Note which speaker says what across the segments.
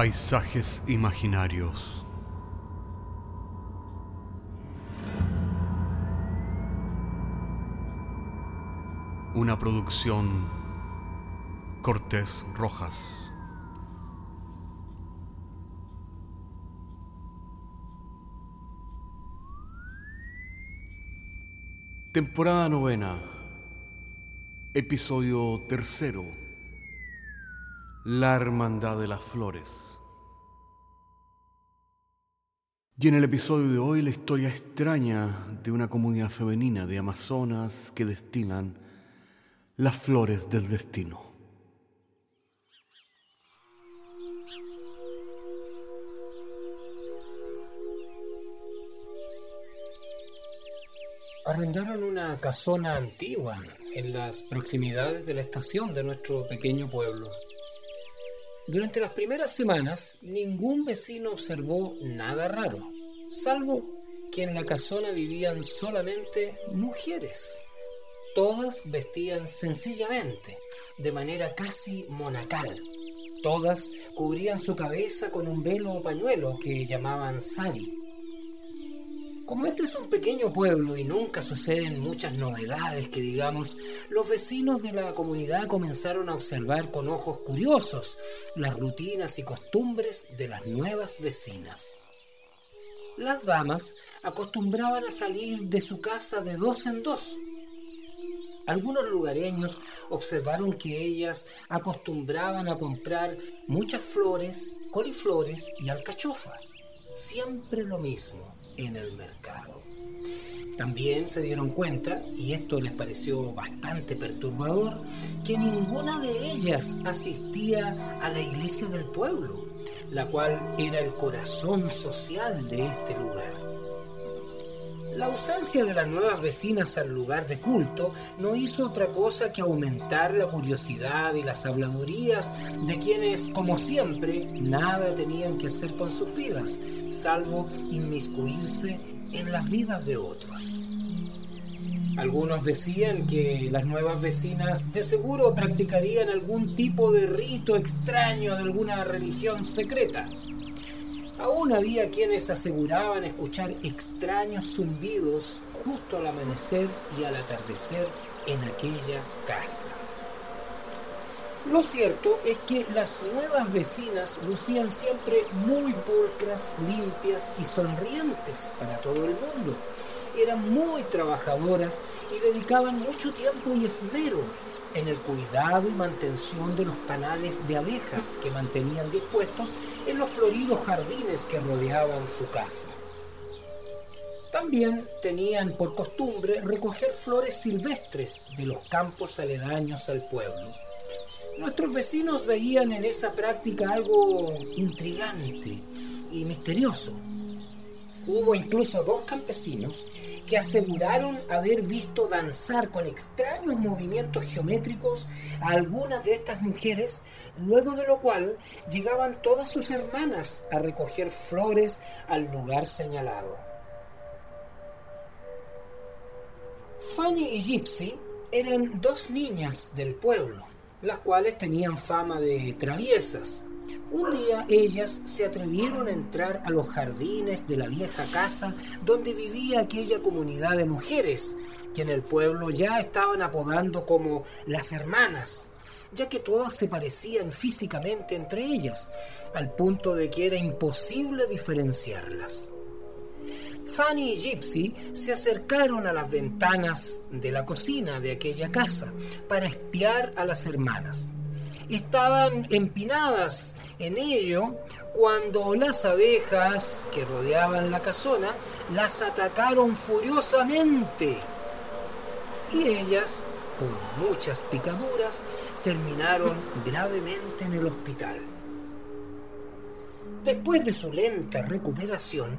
Speaker 1: Paisajes imaginarios. Una producción Cortés Rojas. Temporada novena. Episodio tercero. La Hermandad de las Flores. Y en el episodio de hoy la historia extraña de una comunidad femenina de amazonas que destilan las flores del destino.
Speaker 2: Arrendaron una casona antigua en las proximidades de la estación de nuestro pequeño pueblo. Durante las primeras semanas, ningún vecino observó nada raro, salvo que en la casona vivían solamente mujeres. Todas vestían sencillamente, de manera casi monacal. Todas cubrían su cabeza con un velo o pañuelo que llamaban sari. Como este es un pequeño pueblo y nunca suceden muchas novedades que digamos, los vecinos de la comunidad comenzaron a observar con ojos curiosos las rutinas y costumbres de las nuevas vecinas. Las damas acostumbraban a salir de su casa de dos en dos. Algunos lugareños observaron que ellas acostumbraban a comprar muchas flores, coliflores y alcachofas. Siempre lo mismo en el mercado. También se dieron cuenta, y esto les pareció bastante perturbador, que ninguna de ellas asistía a la iglesia del pueblo, la cual era el corazón social de este lugar. La ausencia de las nuevas vecinas al lugar de culto no hizo otra cosa que aumentar la curiosidad y las habladurías de quienes, como siempre, nada tenían que hacer con sus vidas, salvo inmiscuirse en las vidas de otros. Algunos decían que las nuevas vecinas de seguro practicarían algún tipo de rito extraño de alguna religión secreta. Aún había quienes aseguraban escuchar extraños zumbidos justo al amanecer y al atardecer en aquella casa. Lo cierto es que las nuevas vecinas lucían siempre muy pulcras, limpias y sonrientes para todo el mundo. Eran muy trabajadoras y dedicaban mucho tiempo y esmero en el cuidado y mantención de los panales de abejas que mantenían dispuestos en los floridos jardines que rodeaban su casa. También tenían por costumbre recoger flores silvestres de los campos aledaños al pueblo. Nuestros vecinos veían en esa práctica algo intrigante y misterioso. Hubo incluso dos campesinos que aseguraron haber visto danzar con extraños movimientos geométricos a algunas de estas mujeres, luego de lo cual llegaban todas sus hermanas a recoger flores al lugar señalado. Fanny y Gypsy eran dos niñas del pueblo, las cuales tenían fama de traviesas, un día ellas se atrevieron a entrar a los jardines de la vieja casa donde vivía aquella comunidad de mujeres, que en el pueblo ya estaban apodando como las hermanas, ya que todas se parecían físicamente entre ellas, al punto de que era imposible diferenciarlas. Fanny y Gypsy se acercaron a las ventanas de la cocina de aquella casa para espiar a las hermanas estaban empinadas en ello cuando las abejas que rodeaban la casona las atacaron furiosamente y ellas, por muchas picaduras, terminaron gravemente en el hospital. Después de su lenta recuperación,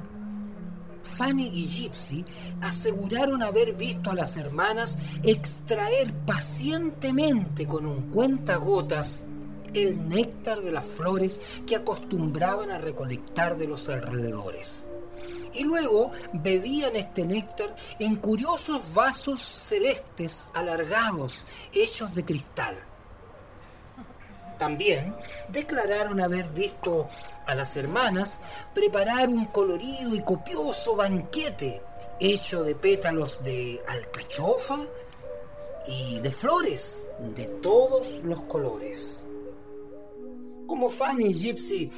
Speaker 2: Fanny y Gypsy aseguraron haber visto a las hermanas extraer pacientemente con un cuentagotas el néctar de las flores que acostumbraban a recolectar de los alrededores. Y luego bebían este néctar en curiosos vasos celestes alargados, hechos de cristal. También declararon haber visto a las hermanas preparar un colorido y copioso banquete hecho de pétalos de alcachofa y de flores de todos los colores. Como Fanny y Gypsy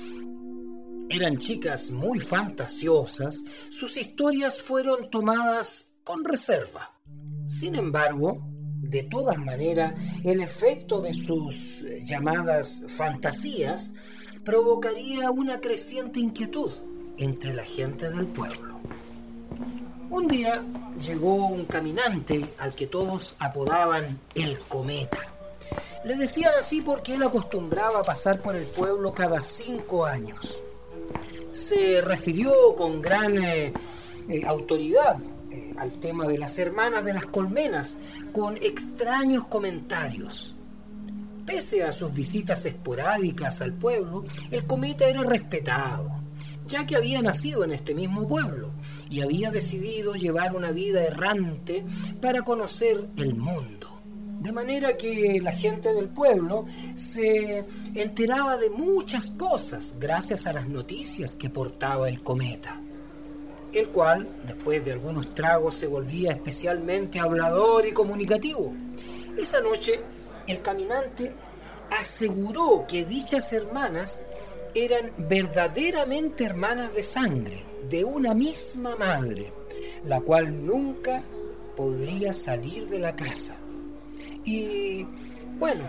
Speaker 2: eran chicas muy fantasiosas, sus historias fueron tomadas con reserva. Sin embargo, de todas maneras, el efecto de sus eh, llamadas fantasías provocaría una creciente inquietud entre la gente del pueblo. Un día llegó un caminante al que todos apodaban el cometa. Le decían así porque él acostumbraba a pasar por el pueblo cada cinco años. Se refirió con gran eh, eh, autoridad al tema de las hermanas de las colmenas con extraños comentarios. Pese a sus visitas esporádicas al pueblo, el cometa era respetado, ya que había nacido en este mismo pueblo y había decidido llevar una vida errante para conocer el mundo. De manera que la gente del pueblo se enteraba de muchas cosas gracias a las noticias que portaba el cometa el cual, después de algunos tragos, se volvía especialmente hablador y comunicativo. Esa noche, el caminante aseguró que dichas hermanas eran verdaderamente hermanas de sangre, de una misma madre, la cual nunca podría salir de la casa. Y bueno,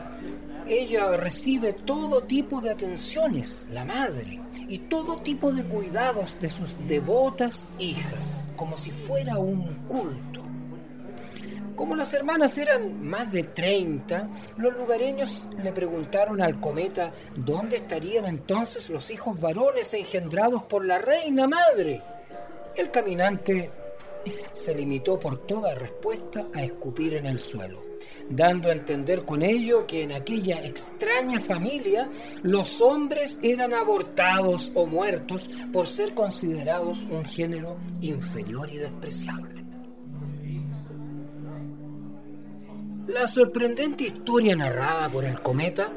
Speaker 2: ella recibe todo tipo de atenciones, la madre, y todo tipo de cuidados de sus devotas hijas, como si fuera un culto. Como las hermanas eran más de 30, los lugareños le preguntaron al cometa dónde estarían entonces los hijos varones engendrados por la reina madre. El caminante se limitó por toda respuesta a escupir en el suelo dando a entender con ello que en aquella extraña familia los hombres eran abortados o muertos por ser considerados un género inferior y despreciable. La sorprendente historia narrada por el cometa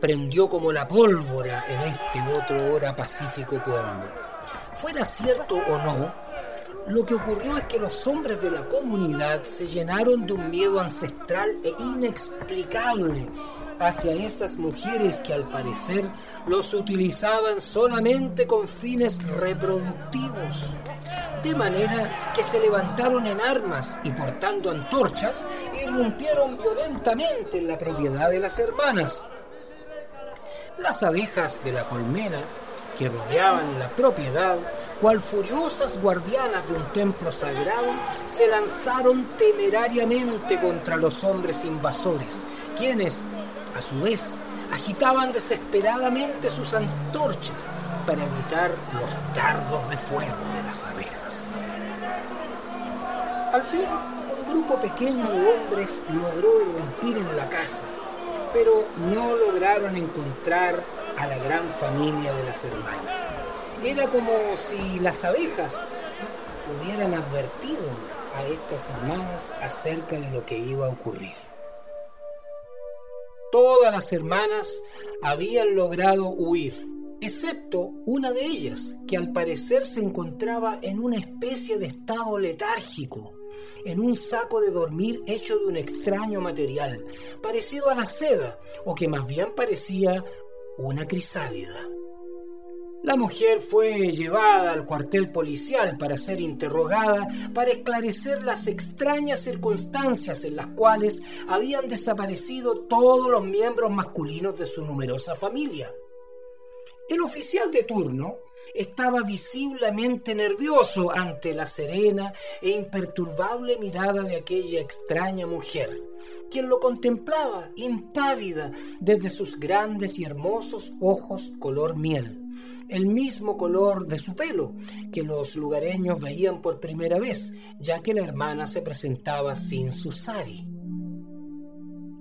Speaker 2: prendió como la pólvora en este otro hora pacífico pueblo. Fuera cierto o no, lo que ocurrió es que los hombres de la comunidad se llenaron de un miedo ancestral e inexplicable hacia esas mujeres que al parecer los utilizaban solamente con fines reproductivos. De manera que se levantaron en armas y portando antorchas, irrumpieron violentamente en la propiedad de las hermanas. Las abejas de la colmena que rodeaban la propiedad cual furiosas guardianas de un templo sagrado, se lanzaron temerariamente contra los hombres invasores, quienes, a su vez, agitaban desesperadamente sus antorchas para evitar los dardos de fuego de las abejas. Al fin, un grupo pequeño de hombres logró irrumpir en la casa, pero no lograron encontrar a la gran familia de las hermanas. Era como si las abejas hubieran advertido a estas hermanas acerca de lo que iba a ocurrir. Todas las hermanas habían logrado huir, excepto una de ellas, que al parecer se encontraba en una especie de estado letárgico, en un saco de dormir hecho de un extraño material, parecido a la seda, o que más bien parecía una crisálida. La mujer fue llevada al cuartel policial para ser interrogada para esclarecer las extrañas circunstancias en las cuales habían desaparecido todos los miembros masculinos de su numerosa familia. El oficial de turno estaba visiblemente nervioso ante la serena e imperturbable mirada de aquella extraña mujer, quien lo contemplaba impávida desde sus grandes y hermosos ojos color miel, el mismo color de su pelo que los lugareños veían por primera vez, ya que la hermana se presentaba sin su sari.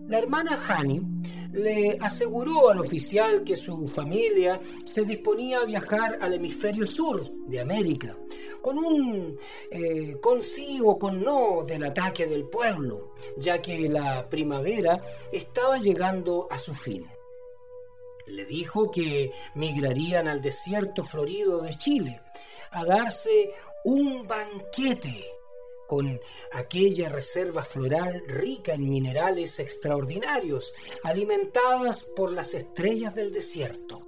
Speaker 2: La hermana Hani le aseguró al oficial que su familia se disponía a viajar al hemisferio sur de América, con un eh, con sí o con no del ataque del pueblo, ya que la primavera estaba llegando a su fin. Le dijo que migrarían al desierto florido de Chile a darse un banquete con aquella reserva floral rica en minerales extraordinarios, alimentadas por las estrellas del desierto.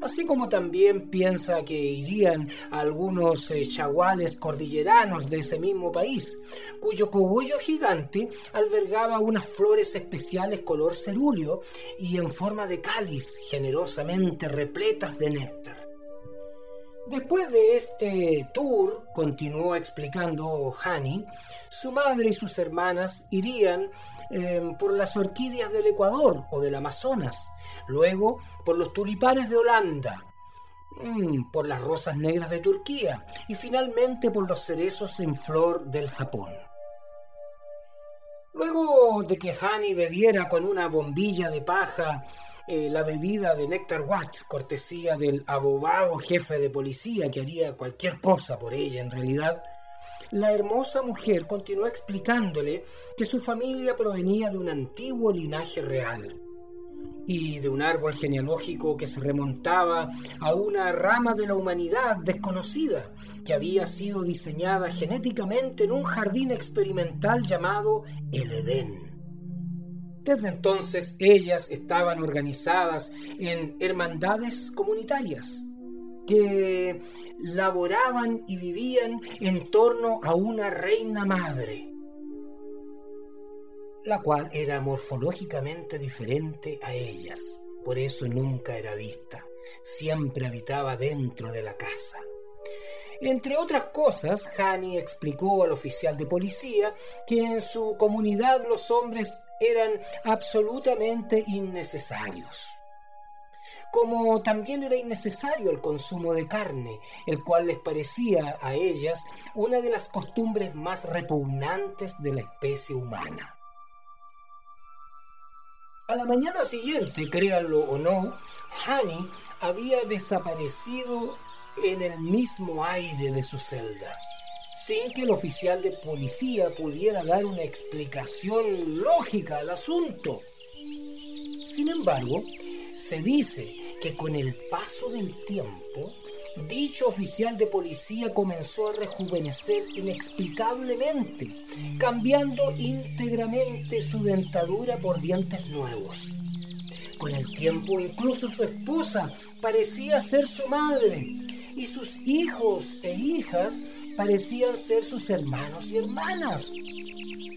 Speaker 2: Así como también piensa que irían algunos eh, chaguales cordilleranos de ese mismo país, cuyo cogollo gigante albergaba unas flores especiales color cerúleo y en forma de cáliz generosamente repletas de néctar. Después de este tour, continuó explicando Hani, su madre y sus hermanas irían em, por las orquídeas del Ecuador o del Amazonas, luego por los tulipanes de Holanda, mm, por las rosas negras de Turquía y finalmente por los cerezos en flor del Japón. Luego de que Hani bebiera con una bombilla de paja eh, la bebida de Nectar Watts, cortesía del abogado jefe de policía que haría cualquier cosa por ella en realidad, la hermosa mujer continuó explicándole que su familia provenía de un antiguo linaje real y de un árbol genealógico que se remontaba a una rama de la humanidad desconocida que había sido diseñada genéticamente en un jardín experimental llamado el Edén. Desde entonces ellas estaban organizadas en hermandades comunitarias que laboraban y vivían en torno a una reina madre, la cual era morfológicamente diferente a ellas, por eso nunca era vista, siempre habitaba dentro de la casa. Entre otras cosas, Hani explicó al oficial de policía que en su comunidad los hombres eran absolutamente innecesarios. Como también era innecesario el consumo de carne, el cual les parecía a ellas una de las costumbres más repugnantes de la especie humana. A la mañana siguiente, créanlo o no, Hani había desaparecido en el mismo aire de su celda, sin que el oficial de policía pudiera dar una explicación lógica al asunto. Sin embargo, se dice que con el paso del tiempo, dicho oficial de policía comenzó a rejuvenecer inexplicablemente, cambiando íntegramente su dentadura por dientes nuevos. Con el tiempo incluso su esposa parecía ser su madre, y sus hijos e hijas parecían ser sus hermanos y hermanas.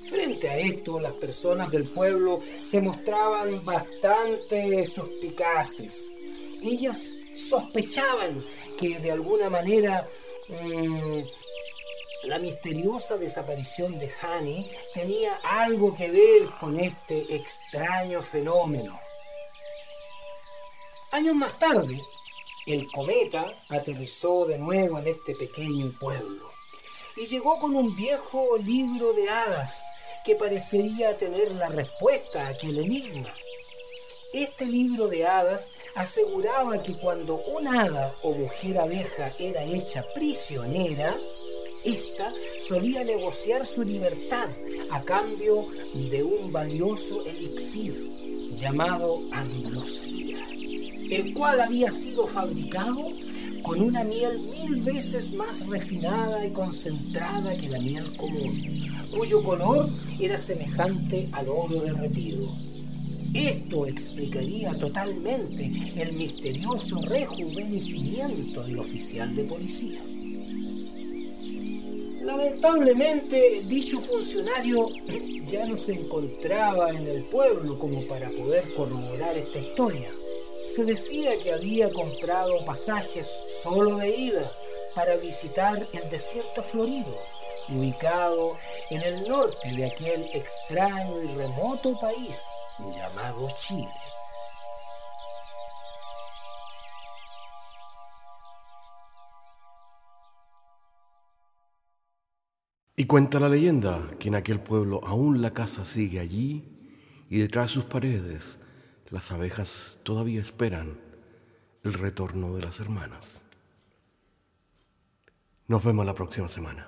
Speaker 2: Frente a esto, las personas del pueblo se mostraban bastante suspicaces. Ellas sospechaban que de alguna manera mm, la misteriosa desaparición de Hani tenía algo que ver con este extraño fenómeno. Años más tarde, el cometa aterrizó de nuevo en este pequeño pueblo y llegó con un viejo libro de hadas que parecería tener la respuesta a aquel enigma. Este libro de hadas aseguraba que cuando un hada o mujer abeja era hecha prisionera, ésta solía negociar su libertad a cambio de un valioso elixir llamado ambrosía el cual había sido fabricado con una miel mil veces más refinada y concentrada que la miel común, cuyo color era semejante al oro derretido. Esto explicaría totalmente el misterioso rejuvenecimiento del oficial de policía. Lamentablemente, dicho funcionario ya no se encontraba en el pueblo como para poder corroborar esta historia se decía que había comprado pasajes solo de ida para visitar el desierto florido, ubicado en el norte de aquel extraño y remoto país llamado Chile.
Speaker 1: Y cuenta la leyenda que en aquel pueblo aún la casa sigue allí y detrás de sus paredes las abejas todavía esperan el retorno de las hermanas. Nos vemos la próxima semana.